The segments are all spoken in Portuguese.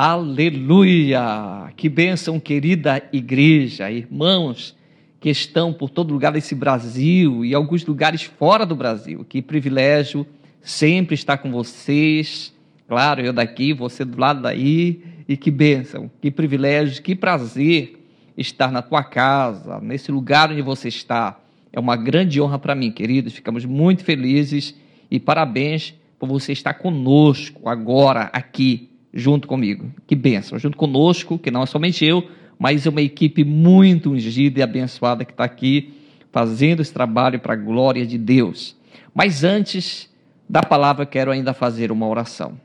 Aleluia! Que bênção, querida igreja, irmãos que estão por todo lugar desse Brasil e alguns lugares fora do Brasil. Que privilégio sempre estar com vocês. Claro, eu daqui, você do lado daí. E que bênção, que privilégio, que prazer estar na tua casa, nesse lugar onde você está. É uma grande honra para mim, queridos. Ficamos muito felizes e parabéns por você estar conosco agora, aqui, junto comigo. Que bênção, junto conosco, que não é somente eu, mas é uma equipe muito ungida e abençoada que está aqui fazendo esse trabalho para a glória de Deus. Mas antes da palavra, quero ainda fazer uma oração.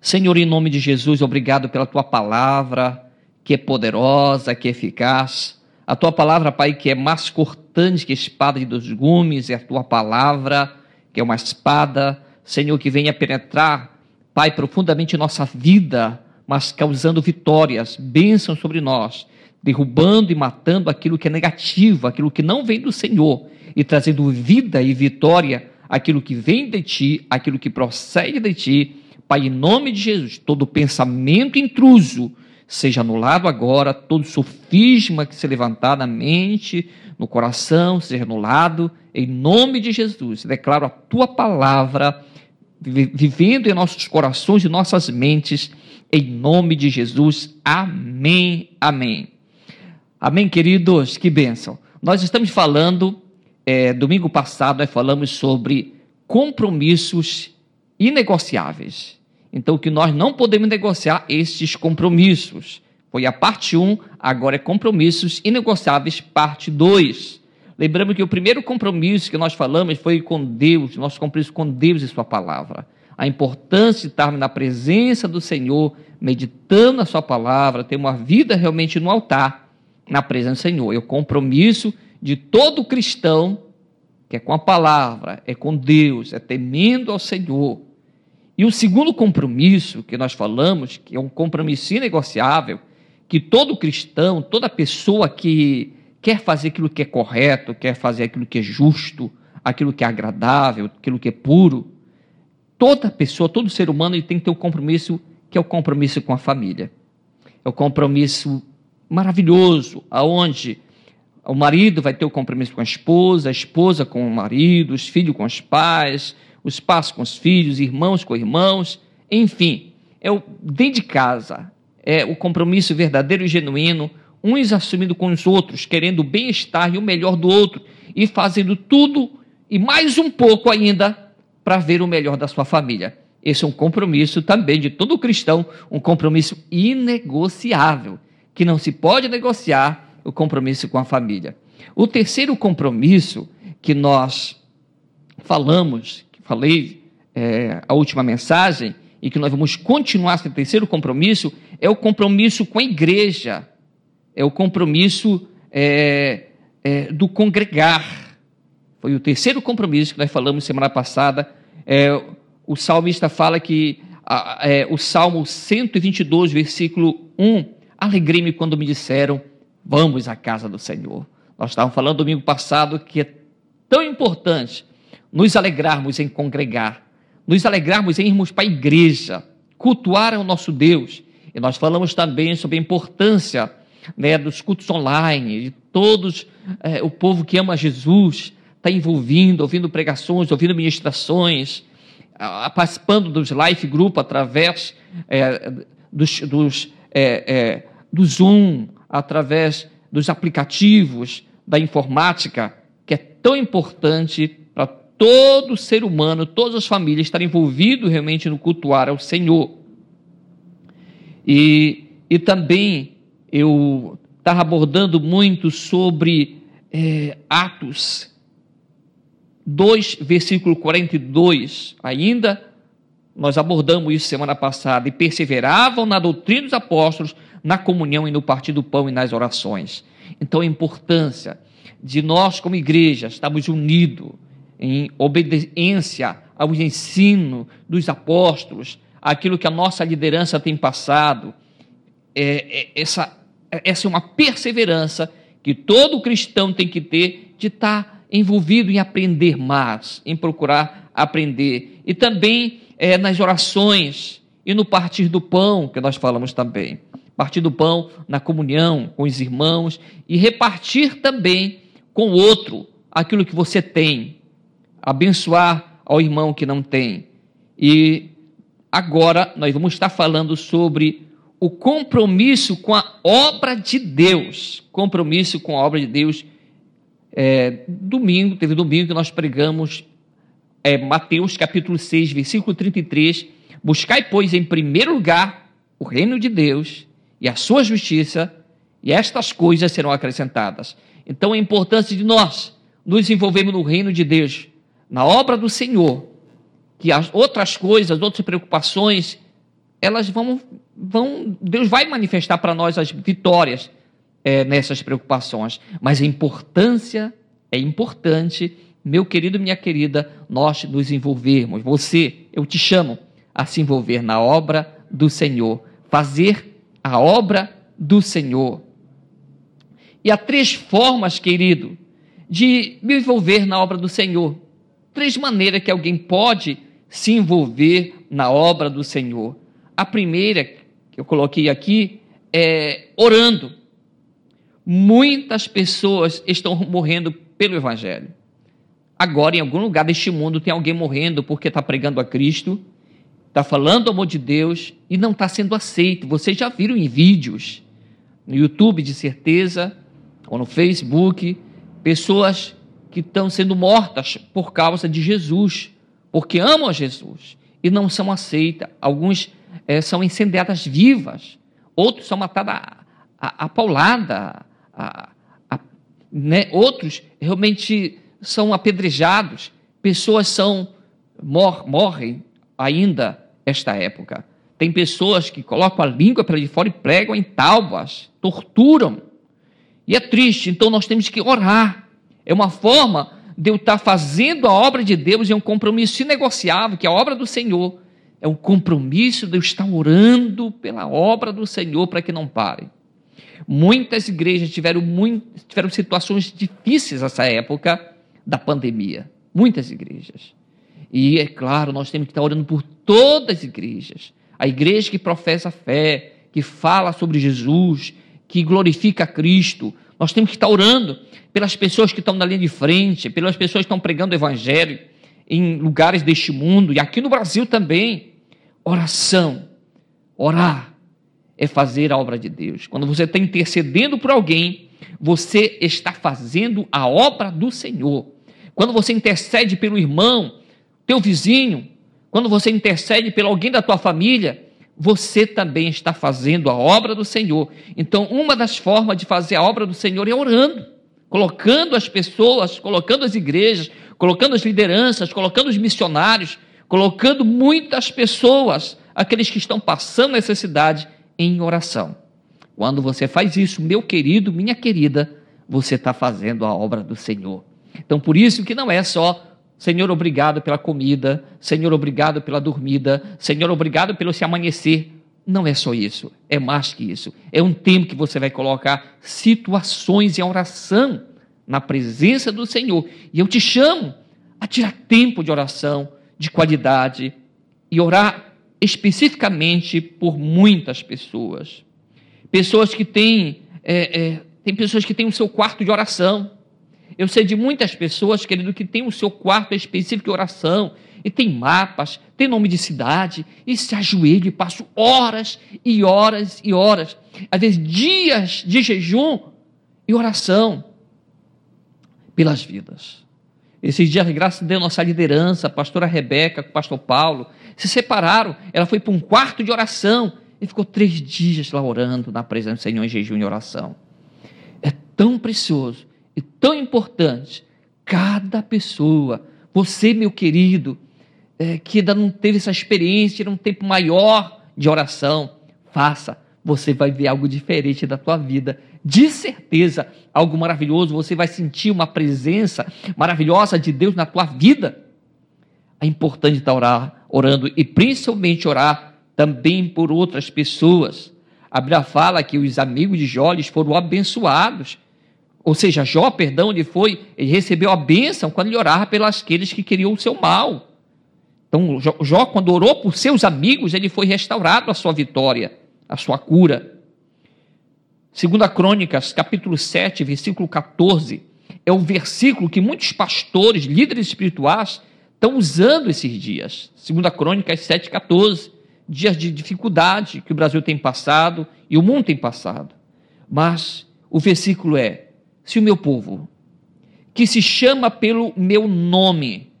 Senhor, em nome de Jesus, obrigado pela tua palavra, que é poderosa, que é eficaz. A tua palavra, Pai, que é mais cortante que a espada de dois gumes, é a tua palavra, que é uma espada, Senhor, que venha penetrar, Pai, profundamente em nossa vida, mas causando vitórias, bênçãos sobre nós, derrubando e matando aquilo que é negativo, aquilo que não vem do Senhor, e trazendo vida e vitória aquilo que vem de ti, aquilo que procede de ti. Pai, em nome de Jesus, todo pensamento intruso seja anulado agora, todo sofisma que se levantar na mente, no coração, seja anulado, em nome de Jesus. Declaro a tua palavra vivendo em nossos corações e nossas mentes em nome de Jesus. Amém. Amém. Amém, queridos. Que bênção. Nós estamos falando, é, domingo passado, nós falamos sobre compromissos inegociáveis. Então, que nós não podemos negociar estes compromissos. Foi a parte 1, agora é compromissos inegociáveis, parte 2. Lembramos que o primeiro compromisso que nós falamos foi com Deus, nosso compromisso com Deus e Sua palavra a importância de estarmos na presença do Senhor, meditando a Sua palavra, ter uma vida realmente no altar, na presença do Senhor. É o compromisso de todo cristão, que é com a palavra, é com Deus, é temendo ao Senhor. E o segundo compromisso que nós falamos, que é um compromisso inegociável, que todo cristão, toda pessoa que quer fazer aquilo que é correto, quer fazer aquilo que é justo, aquilo que é agradável, aquilo que é puro, toda pessoa, todo ser humano, ele tem que ter um compromisso que é o compromisso com a família. É o compromisso maravilhoso, aonde o marido vai ter o compromisso com a esposa, a esposa com o marido, os filhos com os pais, os pais com os filhos, irmãos com irmãos, enfim, é o dentro de casa, é o compromisso verdadeiro e genuíno, uns assumindo com os outros, querendo o bem-estar e o melhor do outro e fazendo tudo e mais um pouco ainda para ver o melhor da sua família. Esse é um compromisso também de todo cristão, um compromisso inegociável, que não se pode negociar o compromisso com a família. O terceiro compromisso que nós falamos, que falei é, a última mensagem, e que nós vamos continuar esse terceiro compromisso, é o compromisso com a igreja, é o compromisso é, é, do congregar. Foi o terceiro compromisso que nós falamos semana passada. É, o salmista fala que é, o Salmo 122, versículo 1: Alegrei-me quando me disseram, vamos à casa do Senhor. Nós estávamos falando domingo passado que é tão importante nos alegrarmos em congregar, nos alegrarmos em irmos para a igreja, cultuar o nosso Deus. E nós falamos também sobre a importância né, dos cultos online, de todos é, o povo que ama Jesus, está envolvido, ouvindo pregações, ouvindo ministrações, participando dos live group através é, dos, dos, é, é, do Zoom, através dos aplicativos da informática, que é tão importante para todo ser humano, todas as famílias estarem envolvidos realmente no cultuar ao Senhor. E, e também eu estava abordando muito sobre é, Atos 2, versículo 42, ainda, nós abordamos isso semana passada, e perseveravam na doutrina dos apóstolos, na comunhão e no partir do pão e nas orações. Então, a importância de nós, como igreja, estarmos unidos em obediência ao ensino dos apóstolos, aquilo que a nossa liderança tem passado, é, é, essa, essa é uma perseverança que todo cristão tem que ter de estar envolvido em aprender mais, em procurar aprender. E também é, nas orações e no partir do pão, que nós falamos também. Partir do pão na comunhão com os irmãos e repartir também com o outro aquilo que você tem. Abençoar ao irmão que não tem. E agora nós vamos estar falando sobre o compromisso com a obra de Deus. Compromisso com a obra de Deus. É, domingo, teve domingo que nós pregamos é, Mateus capítulo 6, versículo 33. Buscai, pois, em primeiro lugar o reino de Deus e a sua justiça, e estas coisas serão acrescentadas. Então, a importância de nós nos envolvermos no reino de Deus, na obra do Senhor, que as outras coisas, outras preocupações, elas vão, vão Deus vai manifestar para nós as vitórias é, nessas preocupações, mas a importância é importante, meu querido, minha querida, nós nos envolvermos. Você, eu te chamo a se envolver na obra do Senhor, fazer a obra do Senhor. E há três formas, querido, de me envolver na obra do Senhor. Três maneiras que alguém pode se envolver na obra do Senhor. A primeira que eu coloquei aqui é orando. Muitas pessoas estão morrendo pelo Evangelho. Agora, em algum lugar deste mundo, tem alguém morrendo porque está pregando a Cristo, está falando o amor de Deus e não está sendo aceito. Vocês já viram em vídeos, no YouTube, de certeza, ou no Facebook, pessoas que estão sendo mortas por causa de Jesus, porque amam a Jesus e não são aceitas. Alguns é, são incendiadas vivas, outros são matados a, a, a paulada, a, a, né? outros realmente são apedrejados, pessoas são mor, morrem ainda esta época. Tem pessoas que colocam a língua para de fora e pregam em tábuas, torturam. E é triste, então nós temos que orar. É uma forma de eu estar fazendo a obra de Deus, é um compromisso inegociável, que é a obra do Senhor. É um compromisso de eu estar orando pela obra do Senhor para que não pare. Muitas igrejas tiveram, muito, tiveram situações difíceis nessa época da pandemia. Muitas igrejas. E é claro, nós temos que estar orando por todas as igrejas. A igreja que professa a fé, que fala sobre Jesus, que glorifica Cristo. Nós temos que estar orando pelas pessoas que estão na linha de frente, pelas pessoas que estão pregando o Evangelho em lugares deste mundo e aqui no Brasil também. Oração, orar é fazer a obra de Deus. Quando você está intercedendo por alguém, você está fazendo a obra do Senhor. Quando você intercede pelo irmão, teu vizinho, quando você intercede pelo alguém da tua família, você também está fazendo a obra do Senhor. Então, uma das formas de fazer a obra do Senhor é orando, colocando as pessoas, colocando as igrejas, colocando as lideranças, colocando os missionários, colocando muitas pessoas, aqueles que estão passando necessidade, em oração. Quando você faz isso, meu querido, minha querida, você está fazendo a obra do Senhor. Então, por isso que não é só Senhor, obrigado pela comida. Senhor, obrigado pela dormida. Senhor, obrigado pelo se amanhecer. Não é só isso, é mais que isso. É um tempo que você vai colocar situações em oração na presença do Senhor. E eu te chamo a tirar tempo de oração, de qualidade, e orar especificamente por muitas pessoas. Pessoas que têm, é, é, tem pessoas que têm o seu quarto de oração. Eu sei de muitas pessoas, querido, que tem o seu quarto específico de oração, e tem mapas, tem nome de cidade, e se ajoelha e passa horas e horas e horas, às vezes dias de jejum e oração pelas vidas. Esses dias, graças a Deus, nossa liderança, a pastora Rebeca, o pastor Paulo, se separaram. Ela foi para um quarto de oração e ficou três dias lá orando na presença do Senhor em jejum e oração. É tão precioso e tão importante. Cada pessoa, você, meu querido, é, que ainda não teve essa experiência, um tempo maior de oração, faça. Você vai ver algo diferente da tua vida. De certeza, algo maravilhoso. Você vai sentir uma presença maravilhosa de Deus na tua vida. É importante estar orar, orando e principalmente orar também por outras pessoas. A Bíblia fala que os amigos de Jó foram abençoados ou seja, Jó, perdão, ele foi, ele recebeu a bênção quando ele orava pelas aqueles que queriam o seu mal. Então, Jó, quando orou por seus amigos, ele foi restaurado a sua vitória, a sua cura. Segunda Crônicas, capítulo 7, versículo 14, é o versículo que muitos pastores, líderes espirituais, estão usando esses dias. Segunda Crônicas 7, 14, dias de dificuldade que o Brasil tem passado e o mundo tem passado. Mas o versículo é: se o meu povo, que se chama pelo meu nome,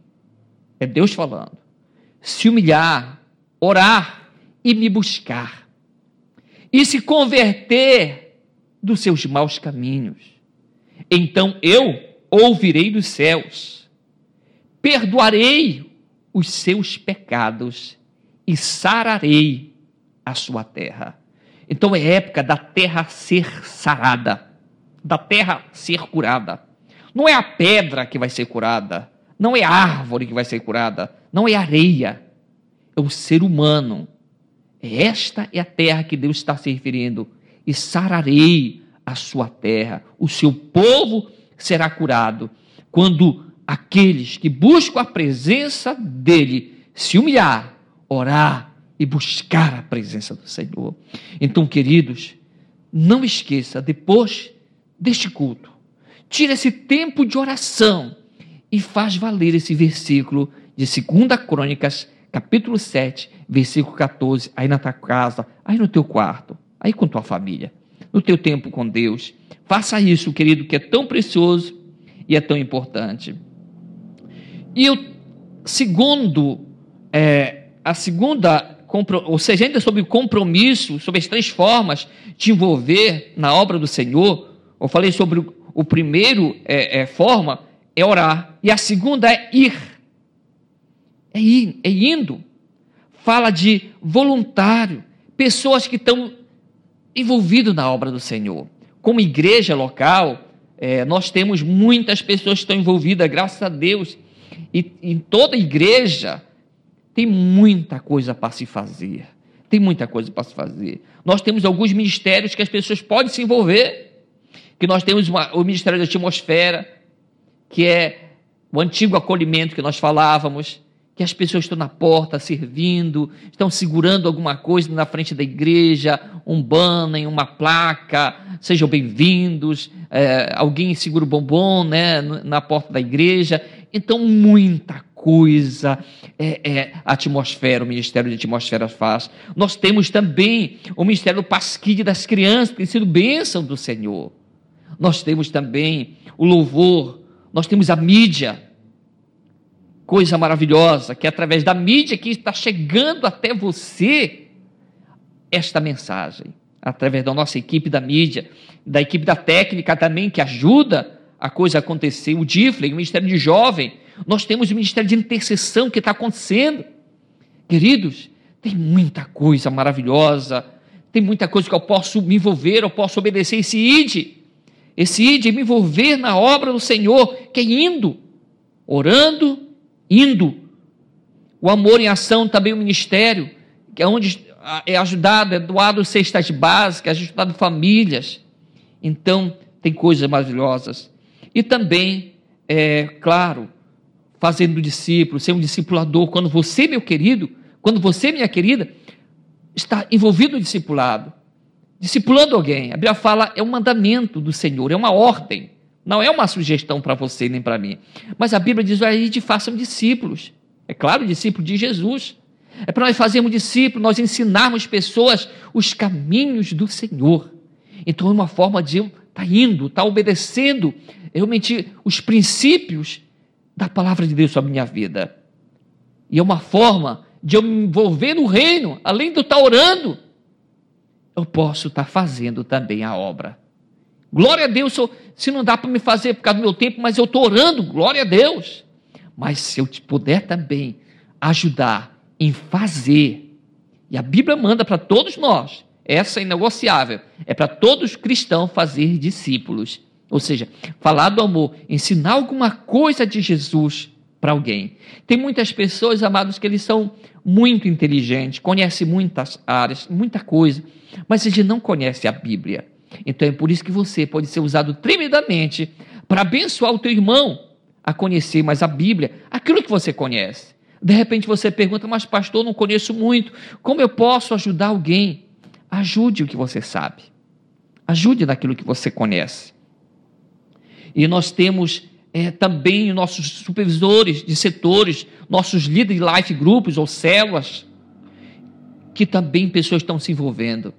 é Deus falando, se humilhar, orar e me buscar, e se converter dos seus maus caminhos, então eu ouvirei dos céus, perdoarei os seus pecados e sararei a sua terra. Então é época da terra ser sarada, da terra ser curada. Não é a pedra que vai ser curada, não é a árvore que vai ser curada, não é a areia, é o ser humano. Esta é a terra que Deus está se referindo. E sararei a sua terra, o seu povo será curado. Quando aqueles que buscam a presença dele se humilhar, orar e buscar a presença do Senhor. Então, queridos, não esqueça, depois deste culto, tira esse tempo de oração e faz valer esse versículo de 2 Crônicas, capítulo 7, versículo 14, aí na tua casa, aí no teu quarto, aí com tua família, no teu tempo com Deus. Faça isso, querido, que é tão precioso e é tão importante. E o segundo, é, a segunda, ou seja, ainda sobre o compromisso, sobre as três formas de envolver na obra do Senhor, eu falei sobre o, primeiro é, é, forma é orar e a segunda é ir, é ir, é indo. Fala de voluntário, pessoas que estão envolvidas na obra do Senhor. Como igreja local, é, nós temos muitas pessoas que estão envolvidas, graças a Deus e em toda igreja tem muita coisa para se fazer. Tem muita coisa para se fazer. Nós temos alguns ministérios que as pessoas podem se envolver. Que nós temos uma, o Ministério da Atmosfera, que é o antigo acolhimento que nós falávamos, que as pessoas estão na porta servindo, estão segurando alguma coisa na frente da igreja, um banner, uma placa, sejam bem-vindos, é, alguém segura o bombom né, na porta da igreja. Então, muita coisa é, é, a atmosfera, o Ministério de Atmosfera faz. Nós temos também o Ministério do Pasquide das Crianças, que tem sido bênção do Senhor. Nós temos também o louvor, nós temos a mídia, coisa maravilhosa, que é através da mídia que está chegando até você esta mensagem, através da nossa equipe da mídia, da equipe da técnica também, que ajuda a coisa acontecer, o DIFLE, o Ministério de Jovem, nós temos o Ministério de Intercessão que está acontecendo. Queridos, tem muita coisa maravilhosa, tem muita coisa que eu posso me envolver, eu posso obedecer esse ID, esse ID, me envolver na obra do Senhor, que é indo, orando, indo. O amor em ação também o ministério, que é onde é ajudado, é doado cestas básicas, é ajudado famílias. Então, tem coisas maravilhosas. E também, é claro, fazendo discípulo, ser um discipulador. Quando você, meu querido, quando você, minha querida, está envolvido no discipulado, discipulando alguém, a Bíblia fala, é um mandamento do Senhor, é uma ordem. Não é uma sugestão para você nem para mim. Mas a Bíblia diz: aí de façam discípulos. É claro, discípulo de Jesus. É para nós fazermos discípulos, nós ensinarmos pessoas os caminhos do Senhor. Então é uma forma de estar tá indo, estar tá obedecendo realmente os princípios da palavra de Deus sobre a minha vida. E é uma forma de eu me envolver no reino, além de eu estar orando, eu posso estar fazendo também a obra. Glória a Deus, se não dá para me fazer por causa do meu tempo, mas eu estou orando, glória a Deus. Mas se eu puder também ajudar em fazer, e a Bíblia manda para todos nós, essa é inegociável, é para todos os cristãos fazer discípulos. Ou seja, falar do amor, ensinar alguma coisa de Jesus para alguém. Tem muitas pessoas, amados, que eles são muito inteligentes, conhecem muitas áreas, muita coisa, mas eles não conhecem a Bíblia. Então é por isso que você pode ser usado tremendamente para abençoar o teu irmão a conhecer mais a Bíblia, aquilo que você conhece. De repente você pergunta, mas pastor, não conheço muito, como eu posso ajudar alguém? Ajude o que você sabe, ajude naquilo que você conhece. E nós temos é, também nossos supervisores de setores, nossos líderes de life groups ou células, que também pessoas estão se envolvendo.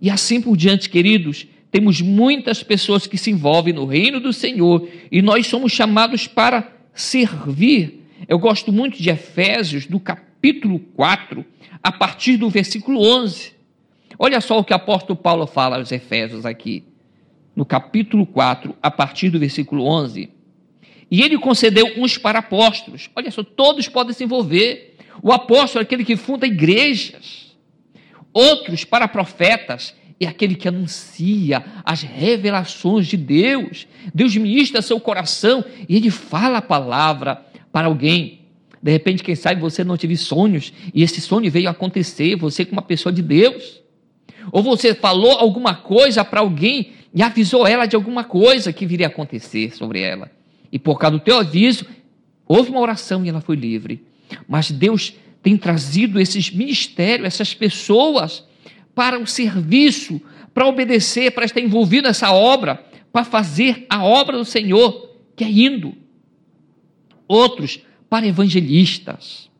E assim por diante, queridos, temos muitas pessoas que se envolvem no reino do Senhor e nós somos chamados para servir. Eu gosto muito de Efésios, do capítulo 4, a partir do versículo 11. Olha só o que o apóstolo Paulo fala aos Efésios aqui, no capítulo 4, a partir do versículo 11. E ele concedeu uns para apóstolos. Olha só, todos podem se envolver. O apóstolo é aquele que funda igrejas. Outros para profetas é aquele que anuncia as revelações de Deus. Deus ministra seu coração e ele fala a palavra para alguém. De repente, quem sabe você não teve sonhos e esse sonho veio acontecer, você como uma pessoa de Deus. Ou você falou alguma coisa para alguém e avisou ela de alguma coisa que viria a acontecer sobre ela. E por causa do teu aviso, houve uma oração e ela foi livre. Mas Deus tem trazido esses ministérios, essas pessoas, para o serviço, para obedecer, para estar envolvido nessa obra, para fazer a obra do Senhor, que é indo. Outros para evangelistas.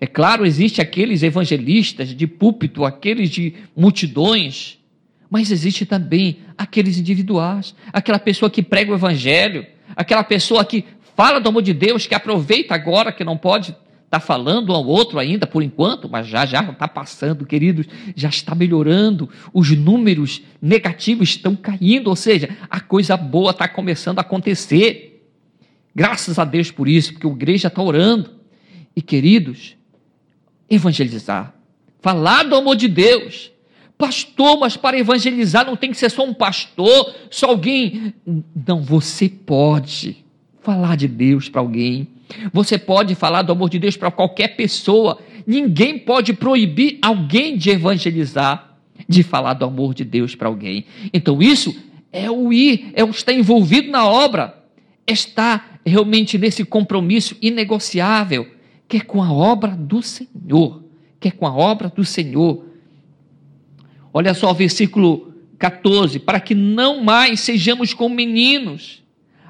É claro, existe aqueles evangelistas de púlpito, aqueles de multidões, mas existe também aqueles individuais, aquela pessoa que prega o evangelho, aquela pessoa que fala do amor de Deus, que aproveita agora que não pode estar tá falando ao outro ainda por enquanto, mas já já está passando, queridos, já está melhorando, os números negativos estão caindo, ou seja, a coisa boa está começando a acontecer. Graças a Deus por isso, porque a igreja está orando. E queridos, evangelizar, falar do amor de Deus, Pastor, mas para evangelizar não tem que ser só um pastor, só alguém. Não, você pode falar de Deus para alguém. Você pode falar do amor de Deus para qualquer pessoa. Ninguém pode proibir alguém de evangelizar, de falar do amor de Deus para alguém. Então, isso é o ir, é o estar envolvido na obra, estar realmente nesse compromisso inegociável, que é com a obra do Senhor, que é com a obra do Senhor. Olha só o versículo 14: para que não mais sejamos como meninos,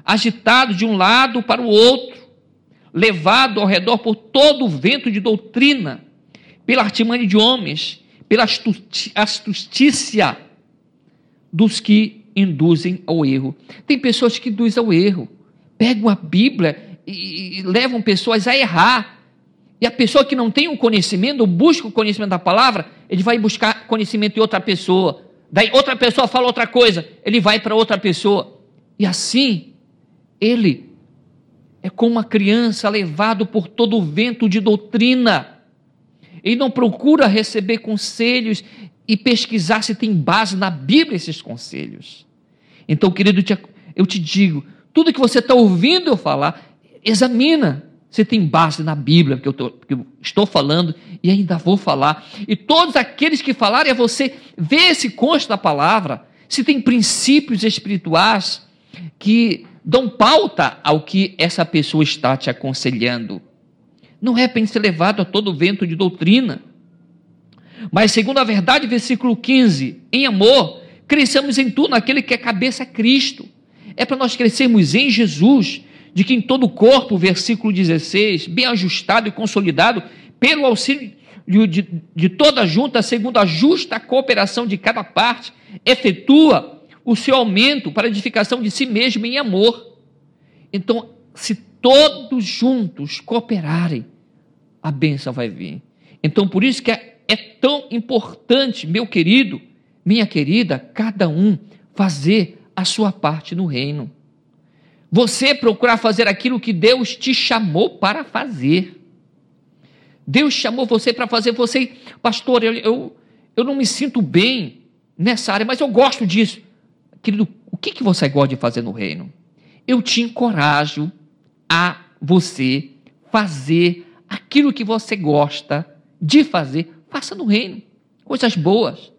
agitados de um lado para o outro, levado ao redor por todo o vento de doutrina, pela artimanha de homens, pela astutícia dos que induzem ao erro. Tem pessoas que induzem ao erro, pegam a Bíblia e, levam pessoas a errar e a pessoa que não tem o conhecimento, busca o conhecimento da palavra, ele vai buscar conhecimento de outra pessoa. Daí outra pessoa fala outra coisa, ele vai para outra pessoa. E assim, ele é como uma criança levado por todo o vento de doutrina. Ele não procura receber conselhos e pesquisar se tem base na Bíblia esses conselhos. Então, querido, eu te digo, tudo que você está ouvindo eu falar, examina você tem base na Bíblia, que eu, tô, que eu estou falando e ainda vou falar. E todos aqueles que falarem a você, vê se consta da palavra, se tem princípios espirituais que dão pauta ao que essa pessoa está te aconselhando. Não é para ser levado a todo vento de doutrina. Mas, segundo a verdade, versículo 15, em amor, cresçamos em tudo naquele que é cabeça Cristo. É para nós crescermos em Jesus de que em todo o corpo, versículo 16, bem ajustado e consolidado, pelo auxílio de, de toda junta, segundo a justa cooperação de cada parte, efetua o seu aumento para edificação de si mesmo em amor. Então, se todos juntos cooperarem, a bênção vai vir. Então, por isso que é, é tão importante, meu querido, minha querida, cada um fazer a sua parte no reino. Você procurar fazer aquilo que Deus te chamou para fazer. Deus chamou você para fazer, você, pastor, eu, eu, eu não me sinto bem nessa área, mas eu gosto disso. Querido, o que, que você gosta de fazer no reino? Eu te encorajo a você fazer aquilo que você gosta de fazer, faça no reino. Coisas boas.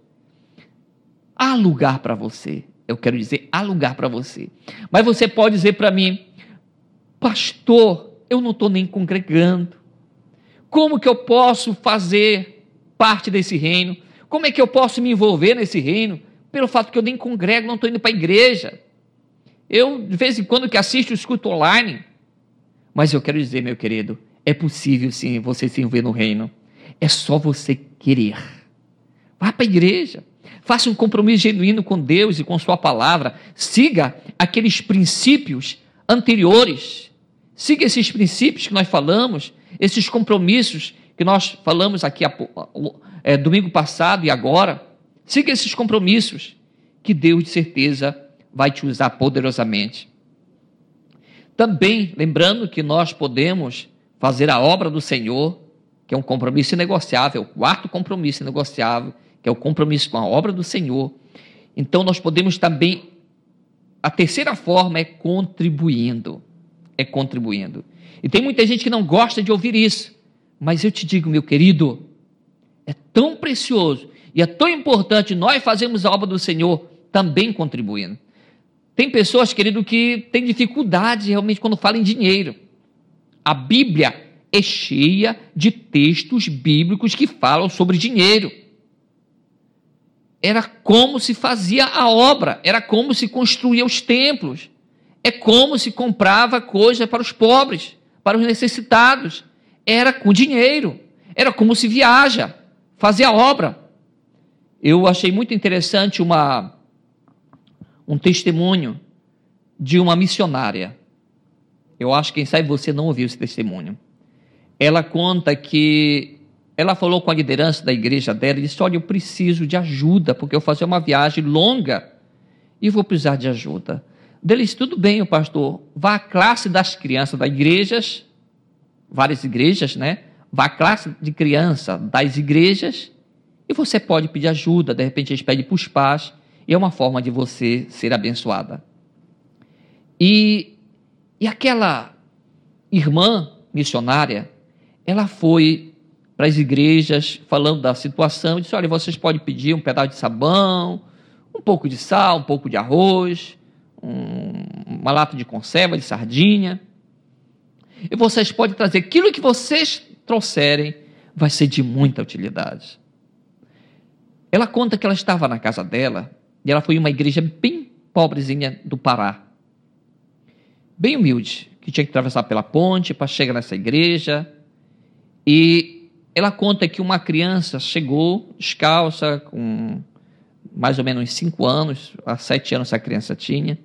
Há lugar para você. Eu quero dizer, há lugar para você. Mas você pode dizer para mim, pastor, eu não estou nem congregando, Como que eu posso fazer parte desse reino? Como é que eu posso me envolver nesse reino? Pelo fato que eu nem congrego, não estou indo para a igreja. Eu, de vez em quando, que assisto escuto online. Mas eu quero dizer, meu querido, é possível sim você se envolver no reino. É só você querer. Vá para a igreja. Faça um compromisso genuíno com Deus e com Sua palavra. Siga aqueles princípios anteriores. Siga esses princípios que nós falamos, esses compromissos que nós falamos aqui é, domingo passado e agora. Siga esses compromissos que Deus, de certeza, vai te usar poderosamente. Também lembrando que nós podemos fazer a obra do Senhor, que é um compromisso inegociável, o quarto compromisso inegociável, que é o compromisso com a obra do Senhor. Então nós podemos também a terceira forma é contribuindo. É contribuindo. E tem muita gente que não gosta de ouvir isso. Mas eu te digo, meu querido, é tão precioso e é tão importante nós fazermos a obra do Senhor também contribuindo. Tem pessoas, querido, que têm dificuldade realmente quando falam em dinheiro. A Bíblia é cheia de textos bíblicos que falam sobre dinheiro. Era como se fazia a obra, era como se construía os templos, é como se comprava coisa para os pobres, para os necessitados. Era com dinheiro, era como se viaja, fazia a obra. Eu achei muito interessante uma um testemunho de uma missionária. Eu acho que quem sabe você não ouviu esse testemunho. Ela conta que ela falou com a liderança da igreja dela e disse: Olha, eu preciso de ajuda, porque eu vou fazer uma viagem longa e vou precisar de ajuda. Deles, tudo bem, o pastor, vá à classe das crianças das igrejas, várias igrejas, né? Vá à classe de criança das igrejas e você pode pedir ajuda, de repente eles pedem para os pais e é uma forma de você ser abençoada. E, e aquela irmã missionária, ela foi para as igrejas falando da situação e disse: olha, vocês podem pedir um pedaço de sabão, um pouco de sal, um pouco de arroz, um, uma lata de conserva de sardinha. E vocês podem trazer aquilo que vocês trouxerem, vai ser de muita utilidade. Ela conta que ela estava na casa dela e ela foi uma igreja bem pobrezinha do Pará. Bem humilde, que tinha que atravessar pela ponte para chegar nessa igreja. E ela conta que uma criança chegou descalça, com mais ou menos cinco anos, há sete anos essa criança tinha,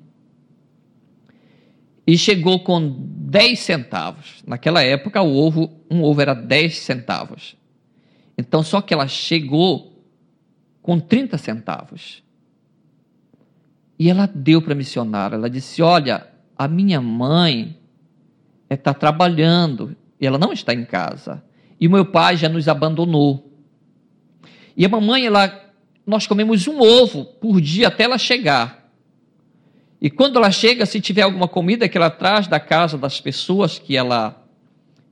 e chegou com dez centavos. Naquela época, o ovo, um ovo era dez centavos. Então, só que ela chegou com 30 centavos. E ela deu para a missionária. Ela disse: Olha, a minha mãe está trabalhando e ela não está em casa. E o meu pai já nos abandonou. E a mamãe, ela, nós comemos um ovo por dia até ela chegar. E quando ela chega, se tiver alguma comida que ela traz da casa das pessoas que ela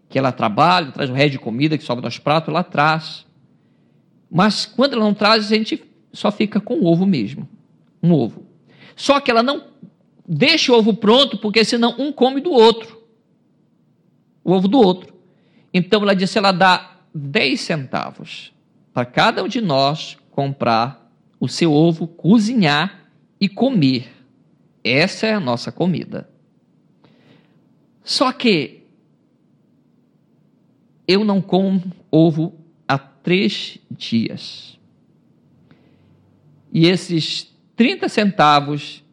que ela trabalha, traz um resto de comida que sobe nos pratos, ela traz. Mas quando ela não traz, a gente só fica com o ovo mesmo. Um ovo. Só que ela não deixa o ovo pronto, porque senão um come do outro. O ovo do outro. Então ela disse: ela dá 10 centavos para cada um de nós comprar o seu ovo, cozinhar e comer. Essa é a nossa comida. Só que eu não como ovo três dias. E esses 30 centavos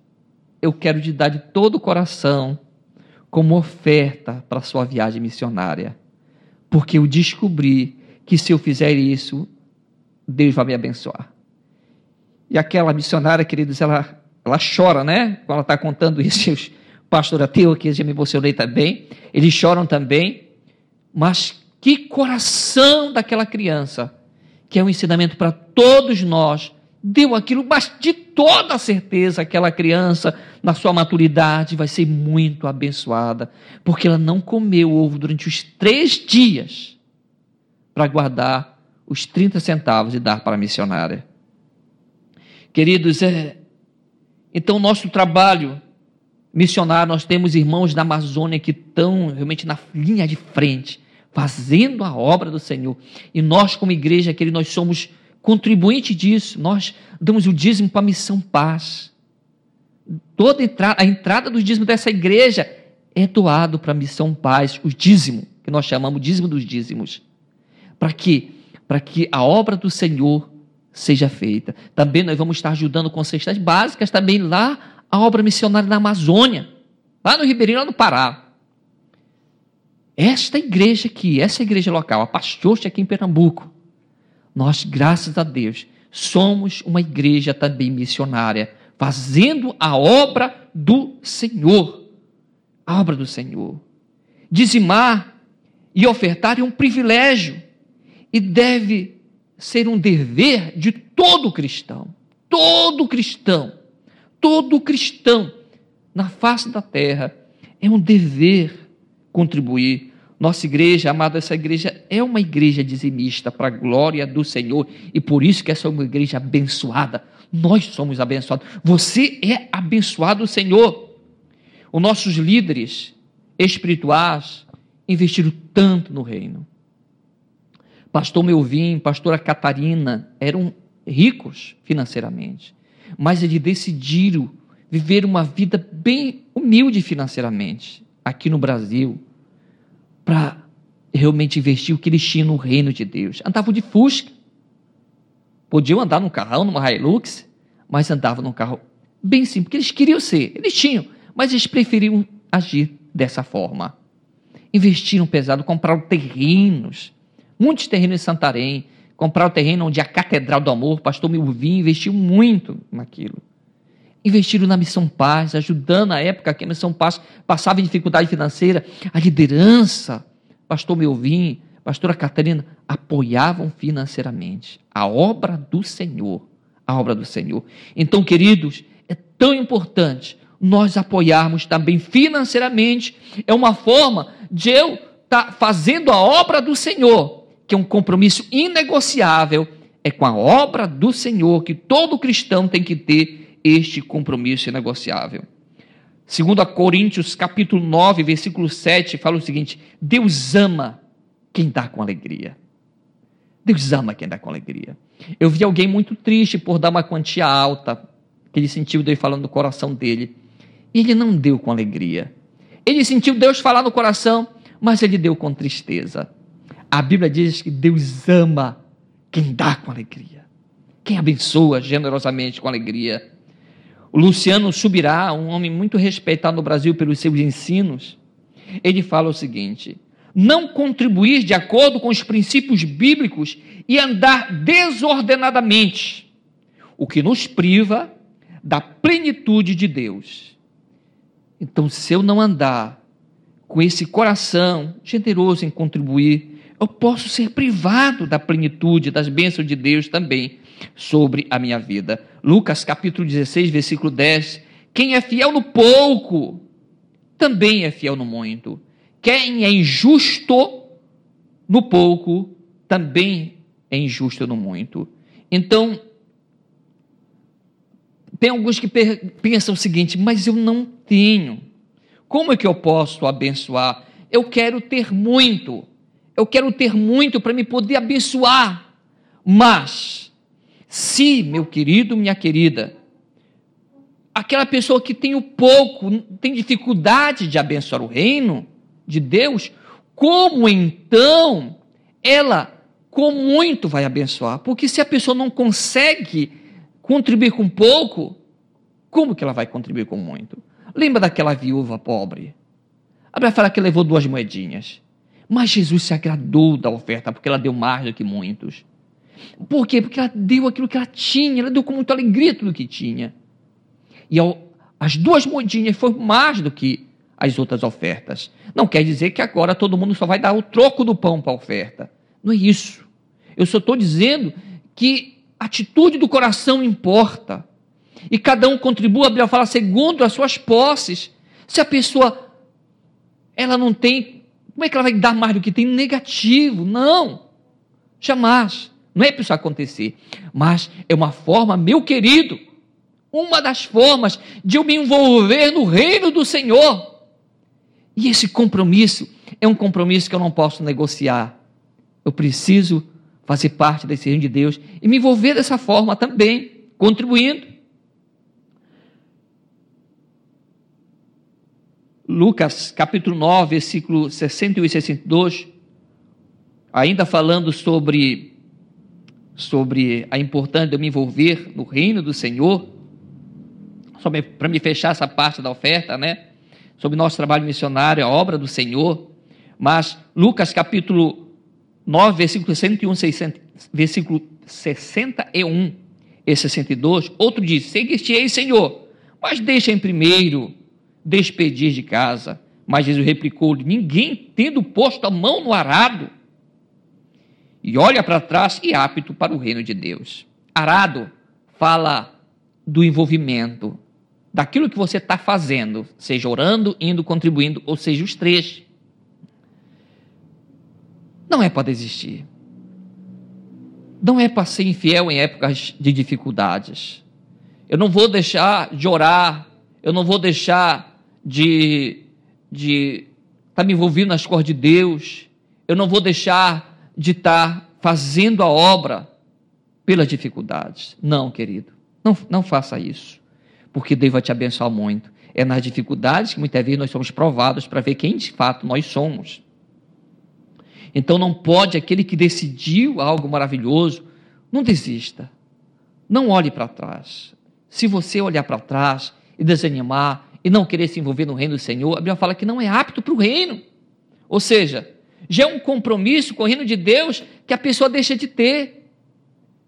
eu quero te dar de todo o coração como oferta para a sua viagem missionária. Porque eu descobri que se eu fizer isso, Deus vai me abençoar. E aquela missionária, queridos, ela, ela chora, né? Quando ela está contando isso, pastor ateu, que já me emocionei também, eles choram também. Mas que coração daquela criança, que é um ensinamento para todos nós. Deu aquilo, mas de toda certeza aquela criança, na sua maturidade, vai ser muito abençoada, porque ela não comeu ovo durante os três dias para guardar os 30 centavos e dar para a missionária. Queridos, é, então nosso trabalho missionário, nós temos irmãos na Amazônia que estão realmente na linha de frente, fazendo a obra do Senhor. E nós, como igreja, querido, nós somos contribuintes disso. Nós damos o dízimo para a missão paz. Toda entrada, a entrada do dízimo dessa igreja é doado para a missão paz, o dízimo, que nós chamamos dízimo dos dízimos. Para quê? Para que a obra do Senhor seja feita. Também nós vamos estar ajudando com cestas básicas, também lá a obra missionária na Amazônia, lá no Ribeirinho, lá no Pará. Esta igreja aqui, essa igreja local, a Pastoste aqui em Pernambuco, nós, graças a Deus, somos uma igreja também missionária, fazendo a obra do Senhor. A obra do Senhor. Dizimar e ofertar é um privilégio e deve ser um dever de todo cristão. Todo cristão. Todo cristão na face da terra é um dever contribuir. Nossa igreja, amado, essa igreja é uma igreja dizimista para a glória do Senhor e por isso que essa é uma igreja abençoada. Nós somos abençoados. Você é abençoado, Senhor. Os nossos líderes espirituais investiram tanto no reino. Pastor Melvin, pastora Catarina eram ricos financeiramente, mas eles decidiram viver uma vida bem humilde financeiramente aqui no Brasil para realmente investir o que eles tinham no reino de Deus. Andavam de Fusca. Podiam andar num carrão, numa Hilux, mas andavam num carro bem simples, porque eles queriam ser, eles tinham, mas eles preferiam agir dessa forma. Investiram pesado, compraram terrenos, muitos terrenos em Santarém, compraram terreno onde a Catedral do Amor, pastor Milvinho, investiu muito naquilo investiram na Missão Paz, ajudando na época que a Missão Paz passava em dificuldade financeira, a liderança, pastor Melvin, pastora Catarina, apoiavam financeiramente a obra do Senhor, a obra do Senhor. Então, queridos, é tão importante nós apoiarmos também financeiramente, é uma forma de eu estar tá fazendo a obra do Senhor, que é um compromisso inegociável, é com a obra do Senhor que todo cristão tem que ter este compromisso inegociável. Segundo a Coríntios, capítulo 9, versículo 7, fala o seguinte: Deus ama quem dá com alegria. Deus ama quem dá com alegria. Eu vi alguém muito triste por dar uma quantia alta, que ele sentiu Deus falando no coração dele. E ele não deu com alegria. Ele sentiu Deus falar no coração, mas ele deu com tristeza. A Bíblia diz que Deus ama quem dá com alegria, quem abençoa generosamente com alegria. O Luciano Subirá, um homem muito respeitado no Brasil pelos seus ensinos, ele fala o seguinte: não contribuir de acordo com os princípios bíblicos e andar desordenadamente, o que nos priva da plenitude de Deus. Então, se eu não andar com esse coração generoso em contribuir, eu posso ser privado da plenitude, das bênçãos de Deus também sobre a minha vida. Lucas capítulo 16, versículo 10. Quem é fiel no pouco, também é fiel no muito. Quem é injusto no pouco, também é injusto no muito. Então, tem alguns que pensam o seguinte: mas eu não tenho. Como é que eu posso abençoar? Eu quero ter muito. Eu quero ter muito para me poder abençoar. Mas se, meu querido, minha querida, aquela pessoa que tem o pouco, tem dificuldade de abençoar o reino de Deus, como então ela com muito vai abençoar? Porque se a pessoa não consegue contribuir com pouco, como que ela vai contribuir com muito? Lembra daquela viúva pobre? A Bíblia fala que levou duas moedinhas. Mas Jesus se agradou da oferta, porque ela deu mais do que muitos. Por quê? Porque ela deu aquilo que ela tinha, ela deu com muita alegria tudo que tinha. E ao, as duas moedinhas foram mais do que as outras ofertas. Não quer dizer que agora todo mundo só vai dar o troco do pão para a oferta. Não é isso. Eu só estou dizendo que a atitude do coração importa. E cada um contribui, a Bíblia fala, segundo as suas posses. Se a pessoa ela não tem, como é que ela vai dar mais do que tem? Negativo. Não. Jamais. Não é para isso acontecer. Mas é uma forma, meu querido, uma das formas de eu me envolver no reino do Senhor. E esse compromisso é um compromisso que eu não posso negociar. Eu preciso fazer parte desse reino de Deus e me envolver dessa forma também, contribuindo. Lucas capítulo 9, versículo 61 e 62, ainda falando sobre, sobre a importância de eu me envolver no reino do Senhor, para me fechar essa parte da oferta, né? Sobre nosso trabalho missionário, a obra do Senhor. Mas Lucas capítulo 9, versículo 61, 60, versículo 61 e 62, outro diz: Seguir-te-ei, Senhor, mas deixa em primeiro despedir de casa. Mas Jesus replicou-lhe: Ninguém tendo posto a mão no arado e olha para trás e apto para o reino de Deus. Arado fala do envolvimento, daquilo que você está fazendo, seja orando, indo, contribuindo, ou seja, os três. Não é para desistir. Não é para ser infiel em épocas de dificuldades. Eu não vou deixar de orar, eu não vou deixar de de estar tá me envolvido nas coisas de Deus, eu não vou deixar de estar tá fazendo a obra pelas dificuldades. Não, querido, não, não faça isso, porque Deus vai te abençoar muito. É nas dificuldades que muitas vezes nós somos provados para ver quem de fato nós somos. Então não pode aquele que decidiu algo maravilhoso, não desista. Não olhe para trás. Se você olhar para trás e desanimar, e não querer se envolver no reino do Senhor, a Bíblia fala que não é apto para o reino. Ou seja, já é um compromisso com o reino de Deus que a pessoa deixa de ter.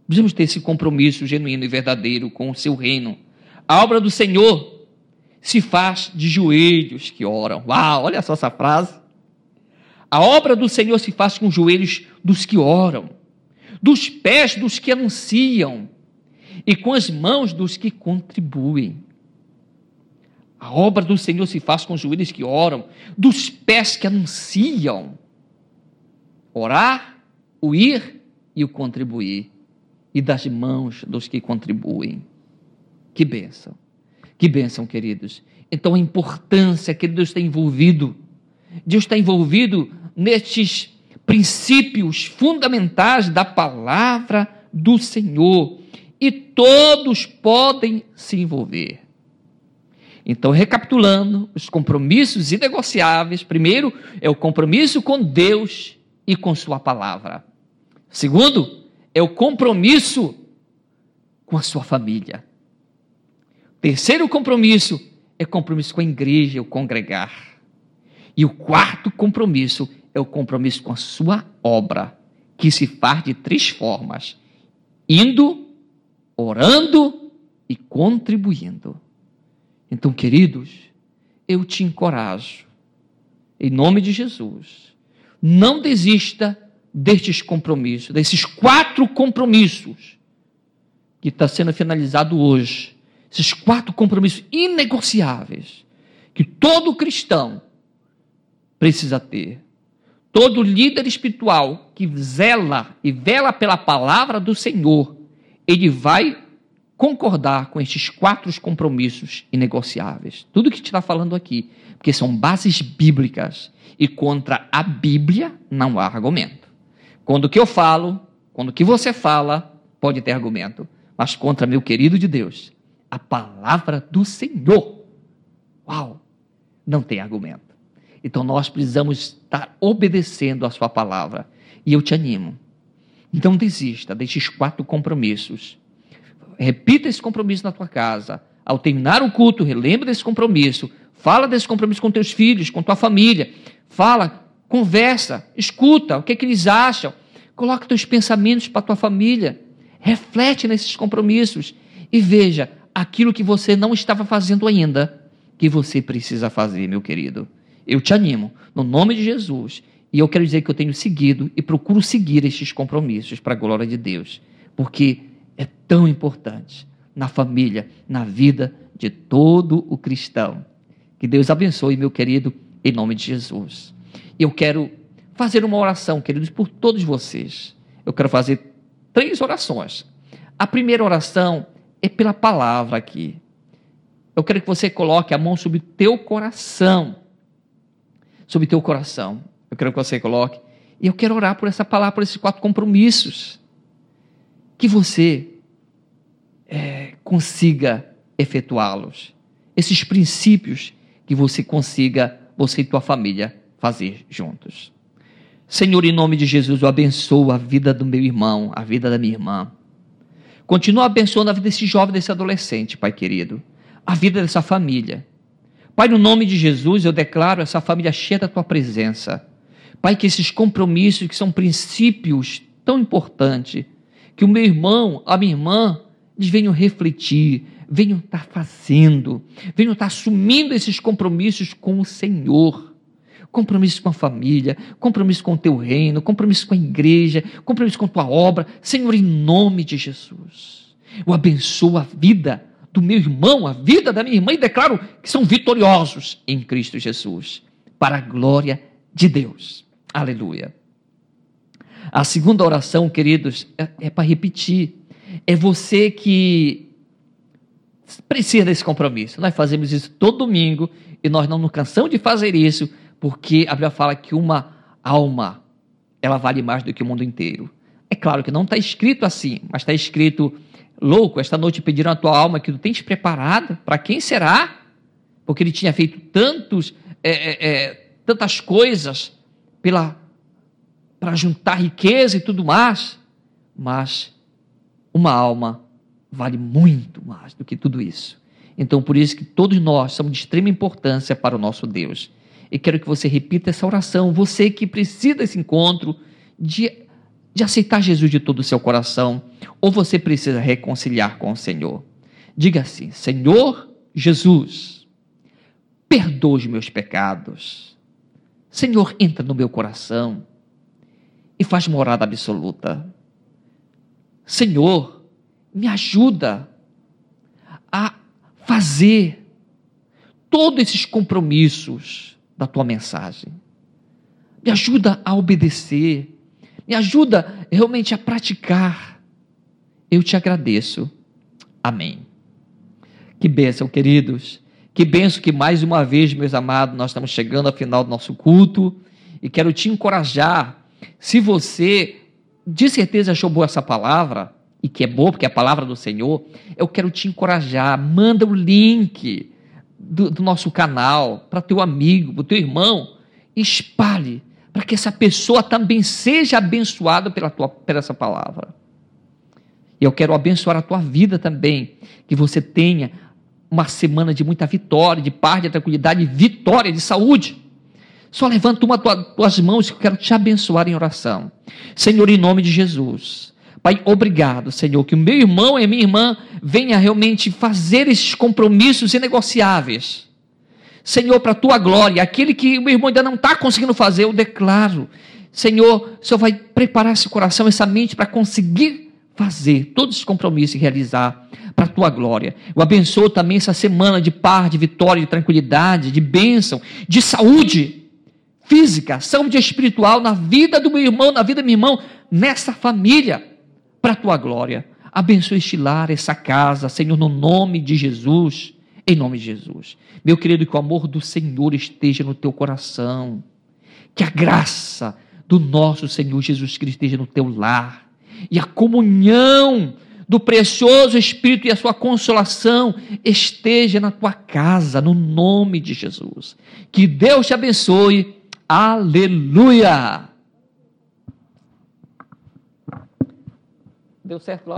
Precisamos ter esse compromisso genuíno e verdadeiro com o seu reino. A obra do Senhor se faz de joelhos que oram. Uau, olha só essa frase. A obra do Senhor se faz com os joelhos dos que oram, dos pés dos que anunciam e com as mãos dos que contribuem. A obra do Senhor se faz com os joelhos que oram, dos pés que anunciam. Orar, o ir e o contribuir. E das mãos dos que contribuem. Que bênção. Que bênção, queridos. Então a importância que Deus está envolvido. Deus está envolvido nestes princípios fundamentais da palavra do Senhor. E todos podem se envolver. Então, recapitulando, os compromissos inegociáveis: primeiro, é o compromisso com Deus e com Sua palavra. Segundo, é o compromisso com a sua família. Terceiro compromisso é compromisso com a igreja, o congregar. E o quarto compromisso é o compromisso com a sua obra, que se faz de três formas: indo, orando e contribuindo. Então, queridos, eu te encorajo, em nome de Jesus, não desista destes compromissos, desses quatro compromissos que está sendo finalizado hoje. Esses quatro compromissos inegociáveis que todo cristão precisa ter. Todo líder espiritual que zela e vela pela palavra do Senhor, ele vai concordar com estes quatro compromissos inegociáveis. Tudo que está falando aqui, porque são bases bíblicas e contra a Bíblia não há argumento. Quando o que eu falo, quando o que você fala, pode ter argumento, mas contra meu querido de Deus, a palavra do Senhor, uau, não tem argumento. Então nós precisamos estar obedecendo a sua palavra. E eu te animo. Então desista destes quatro compromissos repita esse compromisso na tua casa. Ao terminar o culto, relembra desse compromisso. Fala desse compromisso com teus filhos, com tua família. Fala, conversa, escuta o que, é que eles acham. Coloca teus pensamentos para tua família. Reflete nesses compromissos e veja aquilo que você não estava fazendo ainda, que você precisa fazer, meu querido. Eu te animo, no nome de Jesus. E eu quero dizer que eu tenho seguido e procuro seguir estes compromissos para a glória de Deus. Porque é tão importante na família, na vida de todo o cristão. Que Deus abençoe, meu querido, em nome de Jesus. Eu quero fazer uma oração, queridos, por todos vocês. Eu quero fazer três orações. A primeira oração é pela palavra aqui. Eu quero que você coloque a mão sobre teu coração sobre teu coração. Eu quero que você coloque. E eu quero orar por essa palavra, por esses quatro compromissos. Que você é, consiga efetuá-los. Esses princípios que você consiga, você e tua família, fazer juntos. Senhor, em nome de Jesus, eu abençoo a vida do meu irmão, a vida da minha irmã. Continua abençoando a vida desse jovem, desse adolescente, Pai querido. A vida dessa família. Pai, no nome de Jesus, eu declaro essa família cheia da tua presença. Pai, que esses compromissos, que são princípios tão importantes, que o meu irmão, a minha irmã, eles venham refletir, venham estar fazendo, venham estar assumindo esses compromissos com o Senhor. Compromisso com a família, compromisso com o teu reino, compromisso com a igreja, compromisso com a tua obra. Senhor, em nome de Jesus, eu abençoo a vida do meu irmão, a vida da minha irmã e declaro que são vitoriosos em Cristo Jesus, para a glória de Deus. Aleluia. A segunda oração, queridos, é, é para repetir. É você que precisa desse compromisso. Nós fazemos isso todo domingo e nós não nos cansamos de fazer isso, porque a Bíblia fala que uma alma ela vale mais do que o mundo inteiro. É claro que não está escrito assim, mas está escrito: louco, esta noite pediram a tua alma que tu tens preparado. Para quem será? Porque ele tinha feito tantos, é, é, tantas coisas pela para juntar riqueza e tudo mais, mas uma alma vale muito mais do que tudo isso. Então, por isso que todos nós somos de extrema importância para o nosso Deus. E quero que você repita essa oração, você que precisa desse encontro, de, de aceitar Jesus de todo o seu coração, ou você precisa reconciliar com o Senhor. Diga assim: Senhor Jesus, perdoa os meus pecados. Senhor, entra no meu coração e faz morada absoluta. Senhor, me ajuda a fazer todos esses compromissos da tua mensagem. Me ajuda a obedecer. Me ajuda realmente a praticar. Eu te agradeço. Amém. Que bênção, queridos. Que bênção que mais uma vez, meus amados, nós estamos chegando ao final do nosso culto e quero te encorajar. Se você de certeza achou boa essa palavra, e que é boa porque é a palavra do Senhor, eu quero te encorajar. Manda o link do, do nosso canal para teu amigo, para teu irmão, espalhe para que essa pessoa também seja abençoada pela, tua, pela essa palavra. E eu quero abençoar a tua vida também, que você tenha uma semana de muita vitória, de paz, de tranquilidade, de vitória, de saúde. Só levanta uma das tuas mãos que eu quero te abençoar em oração. Senhor, em nome de Jesus. Pai, obrigado, Senhor, que o meu irmão e minha irmã venha realmente fazer esses compromissos inegociáveis. Senhor, para a tua glória, aquele que o meu irmão ainda não está conseguindo fazer, eu declaro. Senhor, o Senhor vai preparar esse coração, essa mente para conseguir fazer todos os compromissos e realizar para a tua glória. Eu abençoo também essa semana de paz, de vitória, de tranquilidade, de bênção, de saúde física, saúde espiritual na vida do meu irmão, na vida do meu irmão, nessa família para a tua glória. Abençoe este lar, essa casa, Senhor, no nome de Jesus. Em nome de Jesus. Meu querido, que o amor do Senhor esteja no teu coração. Que a graça do nosso Senhor Jesus Cristo esteja no teu lar. E a comunhão do precioso Espírito e a sua consolação esteja na tua casa, no nome de Jesus. Que Deus te abençoe. Aleluia! Deu certo lá?